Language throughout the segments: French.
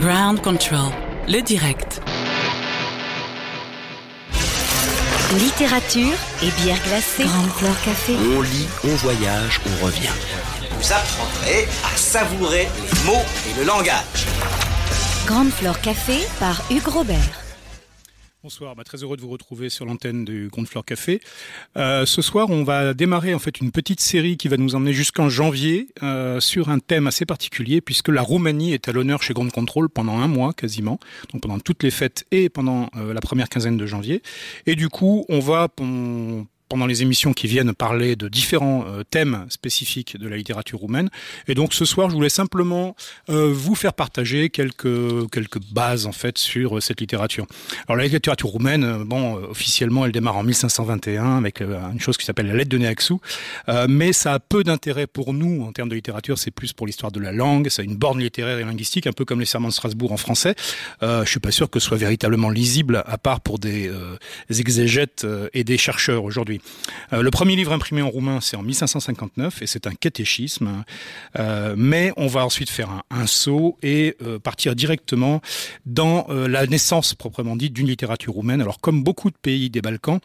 Ground Control, le direct. Littérature et bière glacée. Grande Fleur Café. On lit, on voyage, on revient. Vous apprendrez à savourer les mots et le langage. Grande Fleur Café par Hugues Robert. Bonsoir, bah, très heureux de vous retrouver sur l'antenne du Grande Fleur Café. Euh, ce soir, on va démarrer en fait une petite série qui va nous emmener jusqu'en janvier euh, sur un thème assez particulier puisque la Roumanie est à l'honneur chez Grande Control pendant un mois quasiment, donc pendant toutes les fêtes et pendant euh, la première quinzaine de janvier. Et du coup, on va pendant les émissions qui viennent parler de différents euh, thèmes spécifiques de la littérature roumaine. Et donc ce soir, je voulais simplement euh, vous faire partager quelques quelques bases en fait sur euh, cette littérature. Alors la littérature roumaine, euh, bon, officiellement, elle démarre en 1521 avec une chose qui s'appelle la lettre de Néaxou, mais ça a peu d'intérêt pour nous en termes de littérature. C'est plus pour l'histoire de la langue. Ça a une borne littéraire et linguistique, un peu comme les serments de Strasbourg en français. je suis pas sûr que ce soit véritablement lisible, à part pour des, des exégètes et des chercheurs aujourd'hui. Euh, le premier livre imprimé en roumain, c'est en 1559 et c'est un catéchisme. Euh, mais on va ensuite faire un, saut et euh, partir directement dans la naissance proprement dite d'une littérature roumaine. Alors comme beaucoup de pays des Balkans,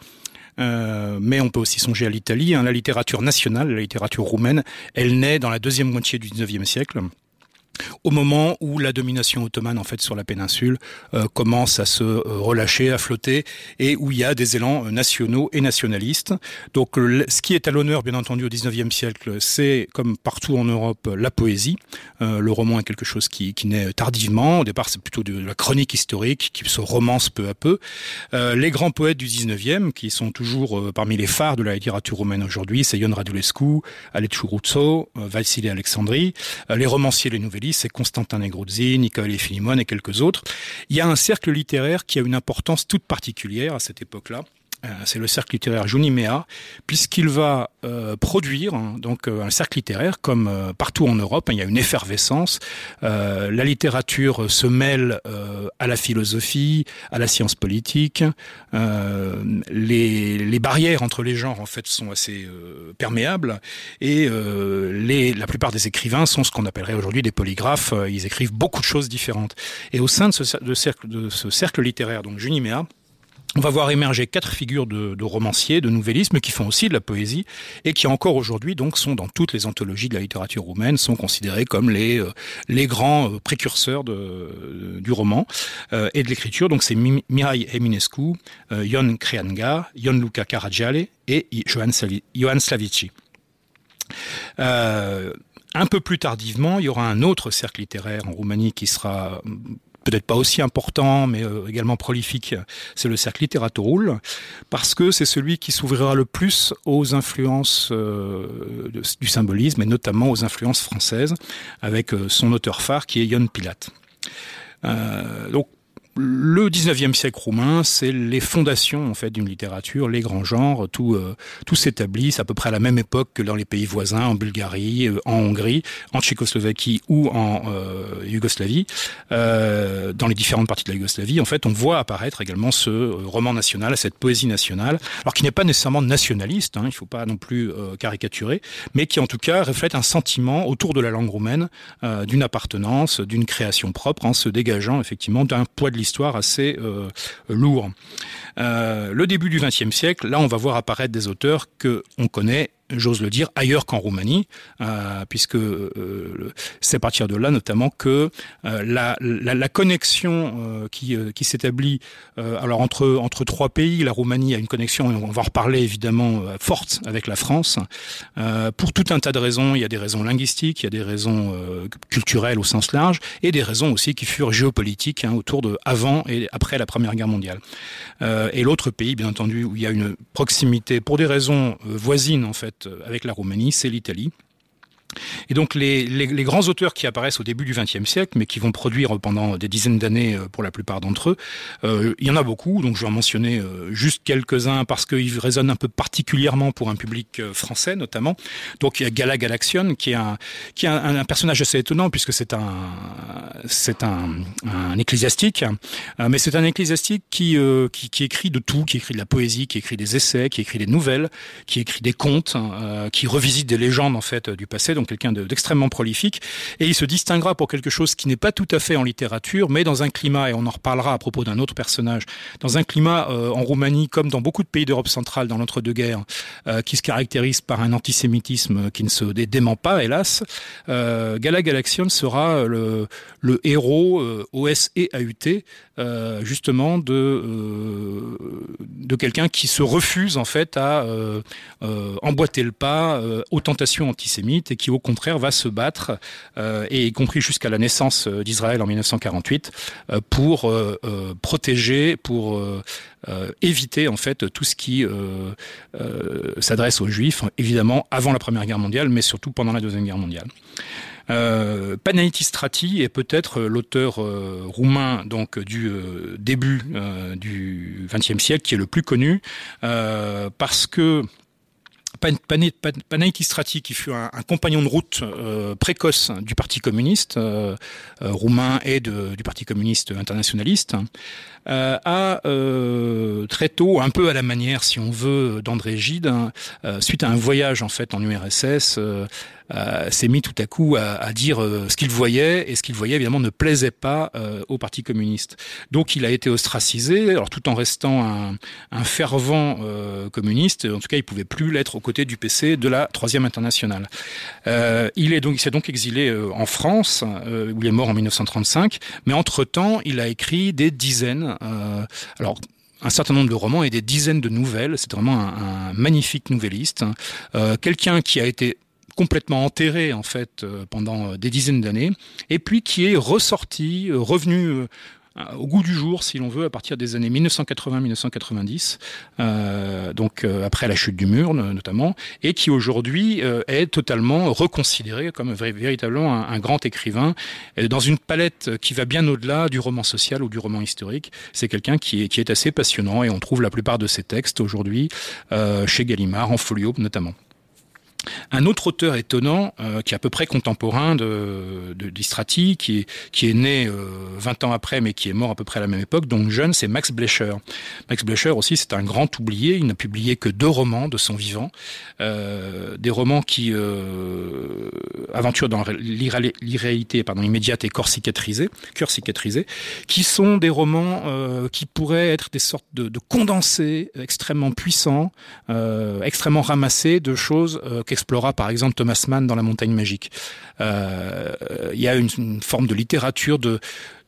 mais on peut aussi songer à l'Italie. Hein, la littérature nationale, la littérature roumaine, elle naît dans la deuxième moitié du 19e siècle au moment où la domination ottomane en fait sur la péninsule euh, commence à se euh, relâcher, à flotter, et où il y a des élans euh, nationaux et nationalistes. Donc ce qui est à l'honneur, bien entendu, au XIXe siècle, c'est comme partout en Europe la poésie. Le roman est quelque chose qui, naît tardivement. Au départ, c'est plutôt de la chronique historique qui se romance peu à peu. Les grands poètes du XIXe, qui sont toujours parmi les phares de la littérature roumaine aujourd'hui, c'est Ion Radulescu, Aleciu Ruzo, euh, Vasile Alexandri, les romanciers, les nouvellistes, c'est Constantin Negruzzi, Nicole Filimon et quelques autres. Il y a un cercle littéraire qui a une importance toute particulière à cette époque-là. Euh, c'est le cercle littéraire Junimea, puisqu'il va euh, produire hein, donc euh, un cercle littéraire comme partout en Europe. Hein, il y a une effervescence. La littérature se mêle à la philosophie, à la science politique. Les, barrières entre les genres en fait sont assez perméables et la plupart des écrivains sont ce qu'on appellerait aujourd'hui des polygraphes. Ils écrivent beaucoup de choses différentes. Et au sein de ce, cercle, de ce cercle littéraire, donc Junimea, on va voir émerger quatre figures de, romanciers, de nouvellisme, qui font aussi de la poésie et qui encore aujourd'hui sont dans toutes les anthologies de la littérature roumaine, sont considérés comme les euh, grands euh, précurseurs euh, du roman et de l'écriture. Donc c'est Mi- Mihai Eminescu, Ion Creanga, Ion Luca Caragiale et Johan, Slavici. Un peu plus tardivement, il y aura un autre cercle littéraire en Roumanie qui sera peut-être pas aussi important, mais euh, également prolifique, c'est le cercle Littératorul, parce que c'est celui qui s'ouvrira le plus aux influences euh, du symbolisme, et notamment aux influences françaises, avec euh, son auteur phare qui est Ion Pilate. Le 19e siècle roumain, c'est les fondations en fait d'une littérature, les grands genres, tout euh, tout s'établit c'est à peu près à la même époque que dans les pays voisins, en Bulgarie, euh, en Hongrie, en Tchécoslovaquie ou en euh, Yougoslavie, euh, dans les différentes parties de la Yougoslavie. En fait, on voit apparaître également ce euh, roman national, cette poésie nationale, alors qui n'est pas nécessairement nationaliste, hein, il ne faut pas non plus euh, caricaturer, mais qui en tout cas reflète un sentiment autour de la langue roumaine, d'une appartenance, d'une création propre, en se dégageant effectivement d'un poids de l'histoire assez euh, lourd. Euh, le début du XXe siècle, là, on va voir apparaître des auteurs que on connaît j'ose le dire, ailleurs qu'en Roumanie, euh, puisque euh, c'est à partir de là notamment que euh, la, la, connexion qui, qui s'établit alors entre entre trois pays, la Roumanie a une connexion, et on va en reparler évidemment forte avec la France, pour tout un tas de raisons. Il y a des raisons linguistiques, il y a des raisons culturelles au sens large, et des raisons aussi qui furent géopolitiques hein, autour de avant et après la Première Guerre mondiale. et l'autre pays, bien entendu, où il y a une proximité pour des raisons voisines en fait euh, avec la Roumanie, c'est l'Italie. Et donc les, grands auteurs qui apparaissent au début du XXe siècle, mais qui vont produire pendant des dizaines d'années euh, pour la plupart d'entre eux, euh, il y en a beaucoup, donc je vais en mentionner euh, juste quelques-uns parce qu'ils résonnent un peu particulièrement pour un public français notamment. Donc il y a Gala Galaxion, qui est un, personnage assez étonnant puisque c'est un, ecclésiastique, mais c'est un ecclésiastique qui, écrit de tout, qui écrit de la poésie, qui écrit des essais, qui écrit des nouvelles, qui écrit des contes, qui revisite des légendes en fait du passé. Donc quelqu'un d'extrêmement prolifique, et il se distinguera pour quelque chose qui n'est pas tout à fait en littérature, mais dans un climat, et on en reparlera à propos d'un autre personnage, dans un climat euh, en Roumanie, comme dans beaucoup de pays d'Europe centrale dans l'entre-deux-guerres, euh, qui se caractérise par un antisémitisme qui ne se dément pas, hélas, euh, Gala Galaxion sera le, héros OS et AUT, euh, justement de, euh, de quelqu'un qui se refuse en fait à euh, emboîter le pas aux tentations antisémites et qui au contraire va se battre, et y compris jusqu'à la naissance d'Israël en 1948, pour protéger, pour éviter en fait tout ce qui s'adresse aux juifs, évidemment avant la Première Guerre mondiale, mais surtout pendant la Deuxième Guerre mondiale. Euh, Panaïtis Strati est peut-être l'auteur euh, roumain donc du euh, début euh, du XXe siècle qui est le plus connu euh, parce que Panaïtis Strati, qui fut un, compagnon de route euh, précoce du Parti communiste euh, euh, roumain et du Parti communiste internationaliste, a très tôt, un peu à la manière, si on veut, d'André Gide, hein, suite à un voyage en fait en URSS, s'est mis tout à coup à, dire ce qu'il voyait et ce qu'il voyait évidemment ne plaisait pas au Parti communiste. Donc il a été ostracisé, alors tout en restant un, fervent communiste. En tout cas, il pouvait plus l'être aux côtés du PC de la troisième internationale. Euh, il est donc s'est donc exilé euh, en France euh, où il est mort en 1935. Mais entre temps, il a écrit des dizaines. Alors un certain nombre de romans et des dizaines de nouvelles. C'est vraiment un, magnifique nouvelliste. Euh, Quelqu'un qui a été complètement enterré en fait pendant des dizaines d'années, et puis qui est ressorti, revenu au goût du jour, si l'on veut, à partir des années 1980-1990, euh, donc euh, après la chute du mur notamment, et qui aujourd'hui euh, est totalement reconsidéré comme véritablement un, un, grand écrivain, dans une palette qui va bien au-delà du roman social ou du roman historique. C'est quelqu'un qui est, qui est assez passionnant, et on trouve la plupart de ses textes aujourd'hui chez Gallimard, en folio notamment. Un autre auteur étonnant, euh, qui est à peu près contemporain de, de d'Istrati, qui est, qui est né euh, 20 ans après, mais qui est mort à peu près à la même époque, donc jeune, c'est Max Blecher. Max Blecher aussi, c'est un grand oublié. Il n'a publié que deux romans de son vivant, euh, des romans qui euh, aventurent dans l'irréalité pardon immédiate et corps cicatrisé, cœur cicatrisé, qui sont des romans euh, qui pourraient être des sortes de, de condensés extrêmement puissants, euh, extrêmement ramassés de choses euh, qu'explora par exemple Thomas Mann dans La Montagne Magique. Euh, il y a une, une forme de littérature de,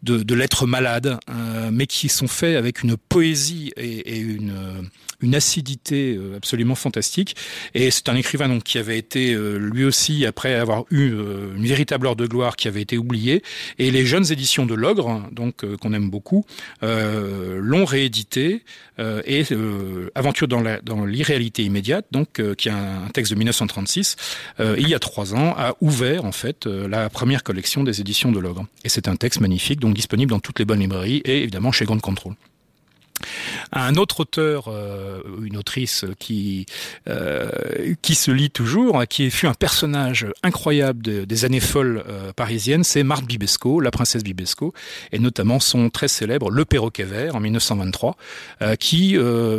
de, de lettres malades, euh, mais qui sont faits avec une poésie et, une, une acidité euh, absolument fantastique. Et c'est un écrivain donc qui avait été euh, lui aussi après avoir eu euh, une véritable heure de gloire qui avait été oublié. Et les jeunes éditions de l'ogre, donc euh, qu'on aime beaucoup, euh, l'ont réédité et Aventure dans l'irréalité dans immédiate, donc qui est un, texte de 1936, il y a trois ans, a ouvert en fait la première collection des éditions de l'ogre. Et c'est un texte magnifique disponible dans toutes les bonnes librairies et évidemment chez Grand Control. Un autre auteur, euh, une autrice qui euh, qui se lit toujours, qui fut un personnage incroyable de, des années folles euh, parisiennes, c'est Marthe Bibesco, la princesse Bibesco, et notamment son très célèbre Le perroquet vert en 1923, euh, qui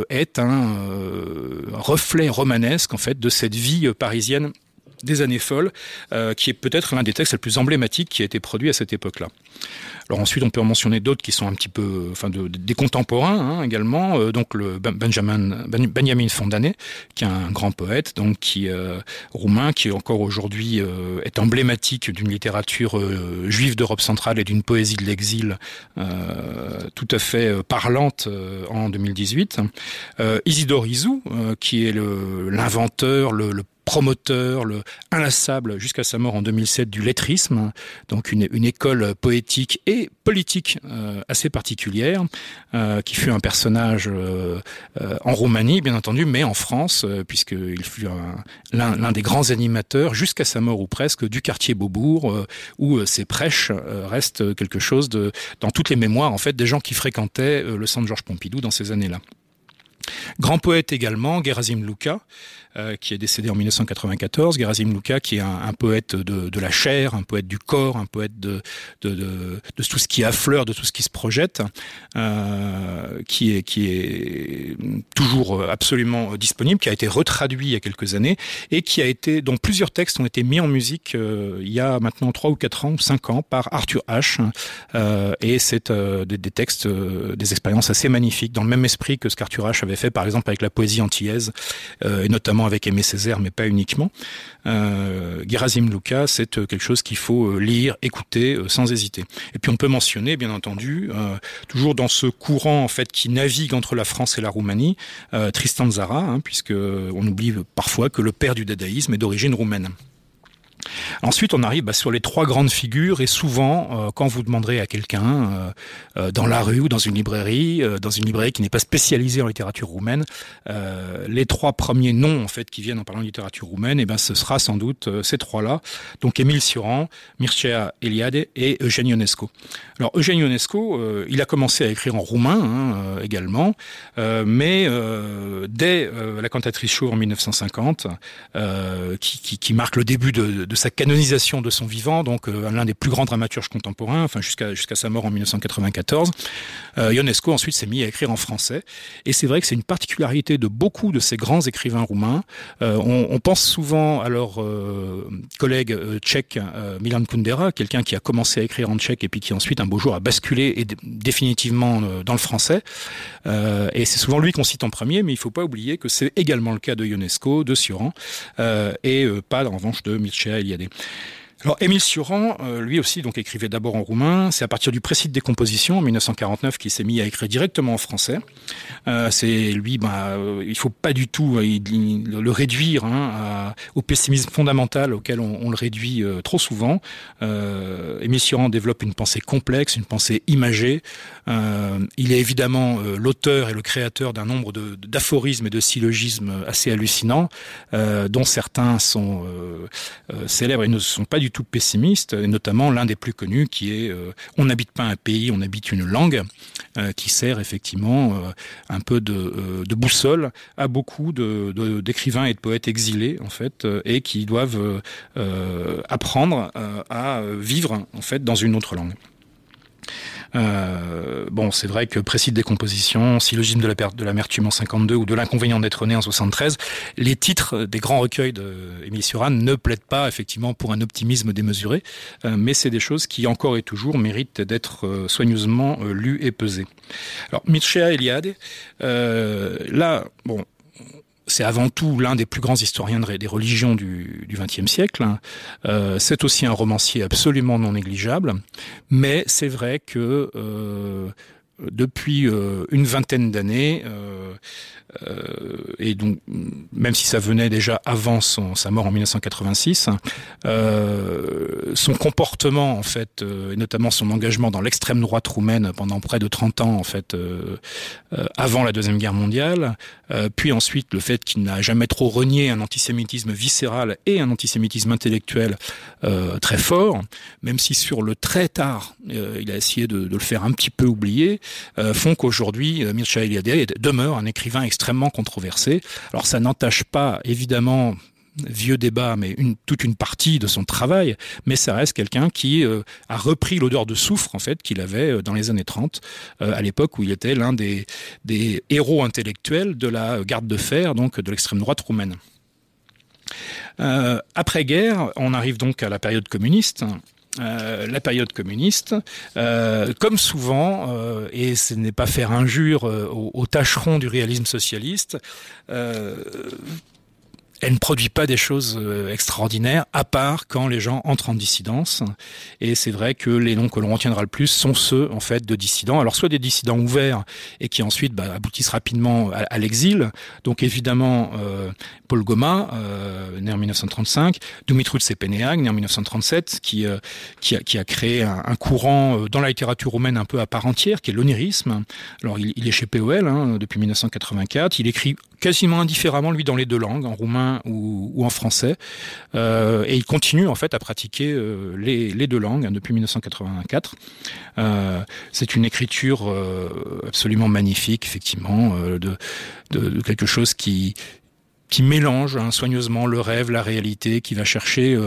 est un reflet romanesque en fait de cette vie parisienne des années folles, euh, qui est peut-être l'un des textes les plus emblématiques qui a été produit à cette époque-là. Alors ensuite, on peut en mentionner d'autres qui sont un petit peu, enfin, de, des contemporains hein, également. Euh, donc le Benjamin Benjamin Fondanet, qui est un grand poète, donc qui euh, roumain, qui encore aujourd'hui est emblématique d'une littérature juive d'Europe centrale et d'une poésie de l'exil tout à fait parlante en 2018. Isidore Izou, qui est l'inventeur, le, le promoteur, le inlassable jusqu'à sa mort en 2007 du lettrisme, donc une, école poétique et politique euh, assez particulière, euh, qui fut un personnage euh, en Roumanie, bien entendu, mais en France, puisqu'il fut l'un des grands animateurs, jusqu'à sa mort ou presque, du quartier Beaubourg, où ses prêches restent quelque chose de, dans toutes les mémoires, en fait, des gens qui fréquentaient le centre Georges Pompidou dans ces années-là. Grand poète également, Gerasim Luka, euh, qui est décédé en 1994. Gerasim Luka, qui est un, poète de, la chair, un poète du corps, un poète de, tout ce qui affleure, de tout ce qui se projette, euh, qui, est, toujours absolument disponible, qui a été retraduit il y a quelques années et qui a été, dont plusieurs textes ont été mis en musique euh, il y a maintenant trois ou quatre ans, cinq ans, par Arthur H. Et c'est des, des, textes, des expériences assez magnifiques, dans le même esprit que ce qu'Arthur H avait fait par exemple avec la poésie antillaise, et notamment avec Aimé Césaire, mais pas uniquement. Euh, Gerasim Luka, c'est euh, quelque chose qu'il faut euh, lire, écouter euh, sans hésiter. Et puis on peut mentionner, bien entendu, toujours dans ce courant en fait qui navigue entre la France et la Roumanie, Tristan Zara, hein, puisque on oublie parfois que le père du dadaïsme est d'origine roumaine. Ensuite, on arrive bah, sur les trois grandes figures et souvent, euh, quand vous demanderez à quelqu'un euh, euh, dans la rue ou dans une librairie, euh, dans une librairie qui n'est pas spécialisée en littérature roumaine, euh, les trois premiers noms en fait qui viennent en parlant de littérature roumaine, et eh ben ce sera sans doute euh, ces trois-là. Donc Émile Suran, Mircea Eliade et Eugène Ionesco. Alors Eugène Ionesco, il a commencé à écrire en roumain hein, également, mais dès la cantatrice Chauve en 1950, euh, qui, qui, qui marque le début de, de sa canonisation de son vivant, donc euh, l'un des plus grands dramaturges contemporains, jusqu'à sa mort en 1994. Euh, Ionesco ensuite s'est mis à écrire en français, et c'est vrai que c'est une particularité de beaucoup de ces grands écrivains roumains. Euh, on, pense souvent à leur collègue tchèque Milan Kundera, quelqu'un qui a commencé à écrire en tchèque et puis qui ensuite un beau jour a basculé définitivement dans le français. Et c'est souvent lui qu'on cite en premier, mais il ne faut pas oublier que c'est également le cas de Ionesco, de euh, et pas en revanche de Mircea Eliade. Alors Émile Suran, euh, lui aussi, donc écrivait d'abord en roumain. C'est à partir du précide des compositions en 1949 qu'il s'est mis à écrire directement en français. Euh, c'est lui, bah, euh, il faut pas du tout euh, le réduire hein, au pessimisme fondamental auquel on, le réduit trop souvent. Émile Suran développe une pensée complexe, une pensée imagée. Il est évidemment l'auteur et le créateur d'un nombre d'aphorismes et de syllogismes assez hallucinants, dont certains sont célèbres et ne sont pas du tout pessimiste, et notamment l'un des plus connus qui est euh, On n'habite pas un pays, on habite une langue, euh, qui sert effectivement euh, un peu de, boussole à beaucoup d'écrivains et de poètes exilés, en fait, et qui doivent apprendre à vivre en fait dans une autre langue. Euh, bon, c'est vrai que précise des compositions, syllogisme de la perte de l'amertume en 52 ou de l'inconvénient d'être né en 73, les titres des grands recueils d'Émile Suran ne plaident pas effectivement pour un optimisme démesuré, euh, mais c'est des choses qui encore et toujours méritent d'être euh, soigneusement lues et pesées. Alors, Mircea Eliade, là, bon, c'est avant tout l'un des plus grands historiens des religions du XXe siècle. Euh, c'est aussi un romancier absolument non négligeable, mais c'est vrai que euh, depuis euh, une vingtaine d'années, euh, euh, et donc même si ça venait déjà avant son, sa mort en 1986, euh, son comportement en fait, euh, et notamment son engagement dans l'extrême droite roumaine pendant près de 30 ans en fait, euh, avant la deuxième guerre mondiale, puis ensuite le fait qu'il n'a jamais trop renié un antisémitisme viscéral et un antisémitisme intellectuel très fort, même si sur le très tard il a essayé de, de le faire un petit peu oublier, euh, font qu'aujourd'hui euh, Mircea Eliade demeure un écrivain extrêmement controversé. Alors ça n'entache pas évidemment vieux débat, mais toute une partie de son travail, mais ça reste quelqu'un qui euh, a repris l'odeur de soufre en fait qu'il avait euh, dans les années 30, euh, à l'époque où il était l'un des, héros intellectuels de la garde de fer, donc de l'extrême droite roumaine. Après-guerre, on arrive donc à la période communiste. Euh, la période communiste, euh, comme souvent, euh, et ce n'est pas faire injure aux, aux, tâcherons du réalisme socialiste, elle ne produit pas des choses euh, extraordinaires, à part quand les gens entrent en dissidence. Et c'est vrai que les noms que l'on retiendra le plus sont ceux, en fait, de dissidents. Alors, soit des dissidents ouverts et qui ensuite bah, aboutissent rapidement à, l'exil. Donc, évidemment, euh, Paul Goma, euh, né en 1935, Dumitru Tsepeneag, né en 1937, qui, qui, a, créé un, courant dans la littérature roumaine un peu à part entière, qui est l'onirisme. Alors, il, il, est chez POL hein, depuis 1984. Il écrit quasiment indifféremment, lui, dans les deux langues, en roumain ou, ou en français. Euh, et il continue, en fait, à pratiquer euh, les, deux langues hein, depuis 1984. Euh, c'est une écriture absolument magnifique, effectivement, de, quelque chose qui, qui mélange hein, soigneusement le rêve, la réalité, qui va chercher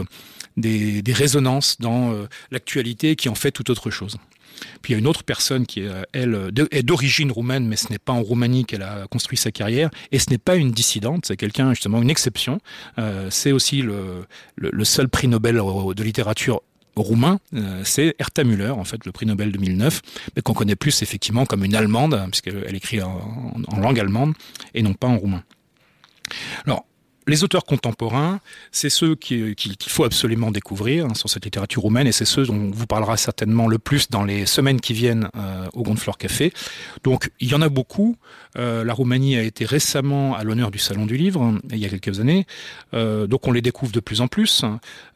des, résonances dans l'actualité, qui en fait tout autre chose. Puis il y a une autre personne qui, elle, est d'origine roumaine, mais ce n'est pas en Roumanie qu'elle a construit sa carrière, et ce n'est pas une dissidente, c'est quelqu'un, justement, une exception. Euh, c'est aussi le, seul prix Nobel de littérature roumain, euh, c'est Herta Müller, en fait, le prix Nobel 2009, mais qu'on connaît plus effectivement comme une allemande, puisqu'elle écrit en, langue allemande et non pas en roumain. Les auteurs contemporains, c'est ceux qu'il qui, qui faut absolument découvrir hein, sur cette littérature roumaine, et c'est ceux dont on vous parlera certainement le plus dans les semaines qui viennent euh, au Gondfleur Café. Donc, il y en a beaucoup. Euh, la Roumanie a été récemment à l'honneur du Salon du Livre, il y a quelques années. Euh, donc, on les découvre de plus en plus.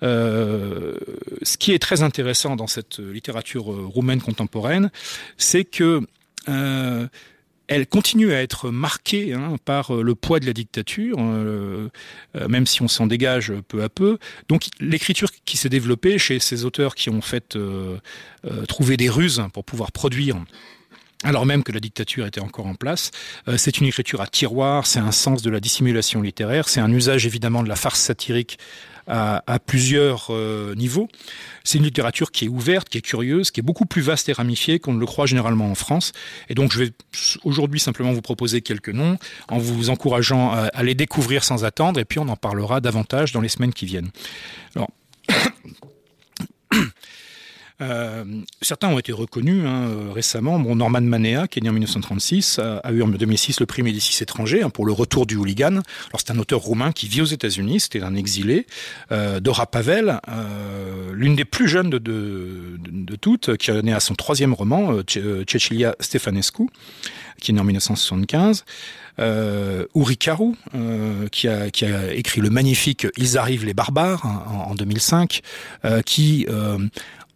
Ce qui est très intéressant dans cette littérature roumaine contemporaine, c'est que elle continue à être marquée hein, par euh, le poids de la dictature, euh, euh, même si on s'en dégage peu à peu. Donc l'écriture qui s'est développée chez ces auteurs qui ont fait trouver des ruses pour pouvoir produire alors même que la dictature était encore en place. Euh, c'est une écriture à tiroir, c'est un sens de la dissimulation littéraire, c'est un usage évidemment de la farce satirique à, plusieurs euh, niveaux. C'est une littérature qui est ouverte, qui est curieuse, qui est beaucoup plus vaste et ramifiée qu'on ne le croit généralement en France. Et donc je vais aujourd'hui simplement vous proposer quelques noms en vous encourageant à, à les découvrir sans attendre et puis on en parlera davantage dans les semaines qui viennent. Alors Euh, certains ont été reconnus hein, euh, récemment. Bon, Norman Manea, qui est né en 1936, a, a eu en 2006 le prix Médicis étranger hein, pour le retour du hooligan. Alors c'est un auteur roumain qui vit aux États-Unis, c'était un exilé. Euh, Dora Pavel, euh, l'une des plus jeunes de, de, de, de, toutes, qui est née à son troisième roman, euh, Cecilia Stefanescu, qui est né en 1975 euh, Uri Karu, euh, qui, a, qui a écrit le magnifique Ils arrivent les barbares hein, en, en 2005, euh, qui euh,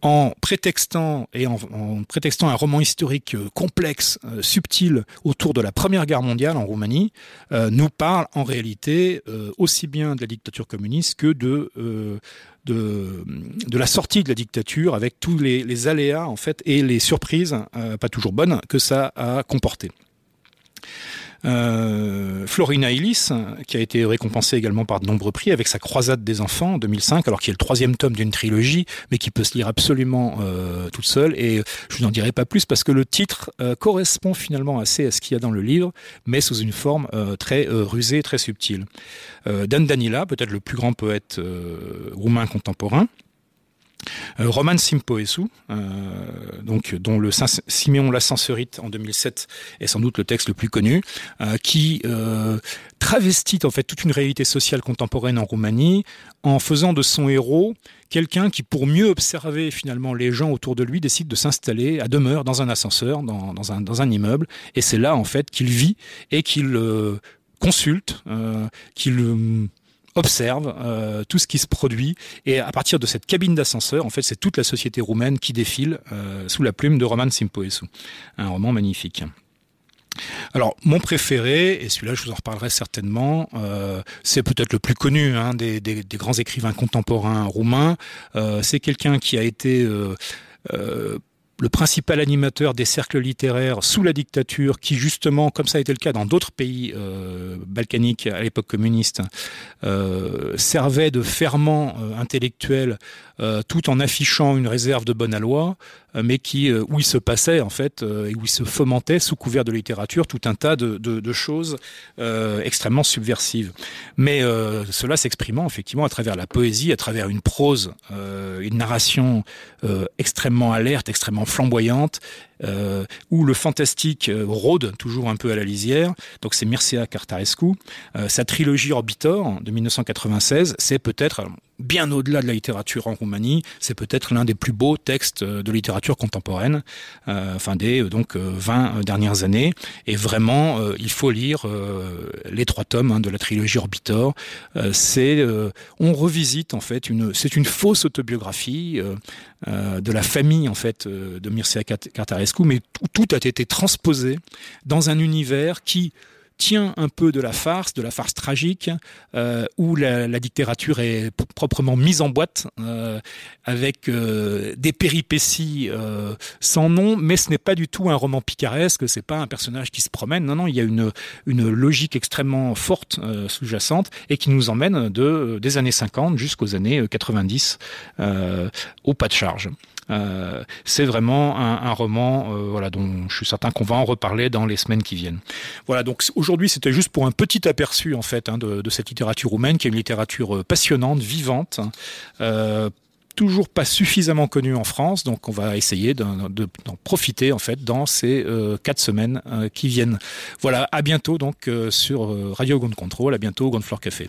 en prétextant et en, en prétextant un roman historique euh, complexe, euh, subtil autour de la Première Guerre mondiale en Roumanie, euh, nous parle en réalité euh, aussi bien de la dictature communiste que de euh, de, de la sortie de la dictature avec tous les, les aléas en fait et les surprises euh, pas toujours bonnes que ça a comporté. Euh, Florina Illis, qui a été récompensée également par de nombreux prix avec sa Croisade des enfants en 2005, alors qui est le troisième tome d'une trilogie, mais qui peut se lire absolument euh, toute seule. Et je n'en dirai pas plus parce que le titre euh, correspond finalement assez à ce qu'il y a dans le livre, mais sous une forme très rusée, très subtile. Dan Danila, peut-être le plus grand poète roumain contemporain, Roman Simpoescu, euh, donc dont le Saint Siméon l'ascensorite en 2007 est sans doute le texte le plus connu, euh, qui euh, travestit en fait toute une réalité sociale contemporaine en Roumanie en faisant de son héros quelqu'un qui, pour mieux observer finalement les gens autour de lui, décide de s'installer à demeure dans un ascenseur, dans, un, dans un immeuble, et c'est là en fait qu'il vit et qu'il euh, consulte, euh, qu'il euh, observe euh, tout ce qui se produit. Et à partir de cette cabine d'ascenseur en fait c'est toute la société roumaine qui défile euh, sous la plume de Roman Simpoescu un roman magnifique. Alors mon préféré et celui-là je vous en reparlerai certainement euh, c'est peut-être le plus connu hein, des, des, des grands écrivains contemporains roumains. Euh, c'est quelqu'un qui a été euh, euh, le principal animateur des cercles littéraires sous la dictature, qui justement, comme ça a été le cas dans d'autres pays euh, balkaniques à l'époque communiste, euh, servait de ferment euh, intellectuel tout en affichant une réserve de bonne loi, euh, mais qui où il se passait en fait et où il se fomentait sous couvert de littérature tout un tas de, de, de choses extrêmement subversives. Mais cela s'exprimant effectivement à travers la poésie, à travers une prose, une narration extrêmement alerte, extrêmement flamboyante euh, où le fantastique euh, rôde toujours un peu à la lisière. Donc c'est Mircea Cartarescu. Euh, sa trilogie Orbitor de 1996, c'est peut-être bien au-delà de la littérature en Roumanie, c'est peut-être l'un des plus beaux textes euh, de littérature contemporaine, euh, des donc 20 euh, dernières années. Et vraiment, il faut lire les trois tomes hein, de la trilogie Orbitor. C'est, on revisite en fait une, c'est une fausse autobiographie de la famille en fait de Mircea Cartarescu, mais tout, a été transposé dans un univers qui tient un peu de la farce, de la farce tragique, euh, où la, littérature est proprement mise en boîte, euh, avec euh, des péripéties sans nom, mais ce n'est pas du tout un roman picaresque, c'est pas un personnage qui se promène, non, non, il y a une, une logique extrêmement forte sous-jacente et qui nous emmène de, des années 50 jusqu'aux années 90 euh, au pas de charge. Euh, c'est vraiment un, roman euh, voilà, dont je suis certain qu'on va en reparler dans les semaines qui viennent. Voilà, donc aujourd'hui c'était juste pour un petit aperçu en fait hein, de, cette littérature roumaine qui est une littérature euh, passionnante, vivante. Toujours pas suffisamment connu en France, donc on va essayer d'en profiter en fait dans ces quatre semaines qui viennent. Voilà, à bientôt donc sur Radio Gond Control, à bientôt au Gond Floor Café.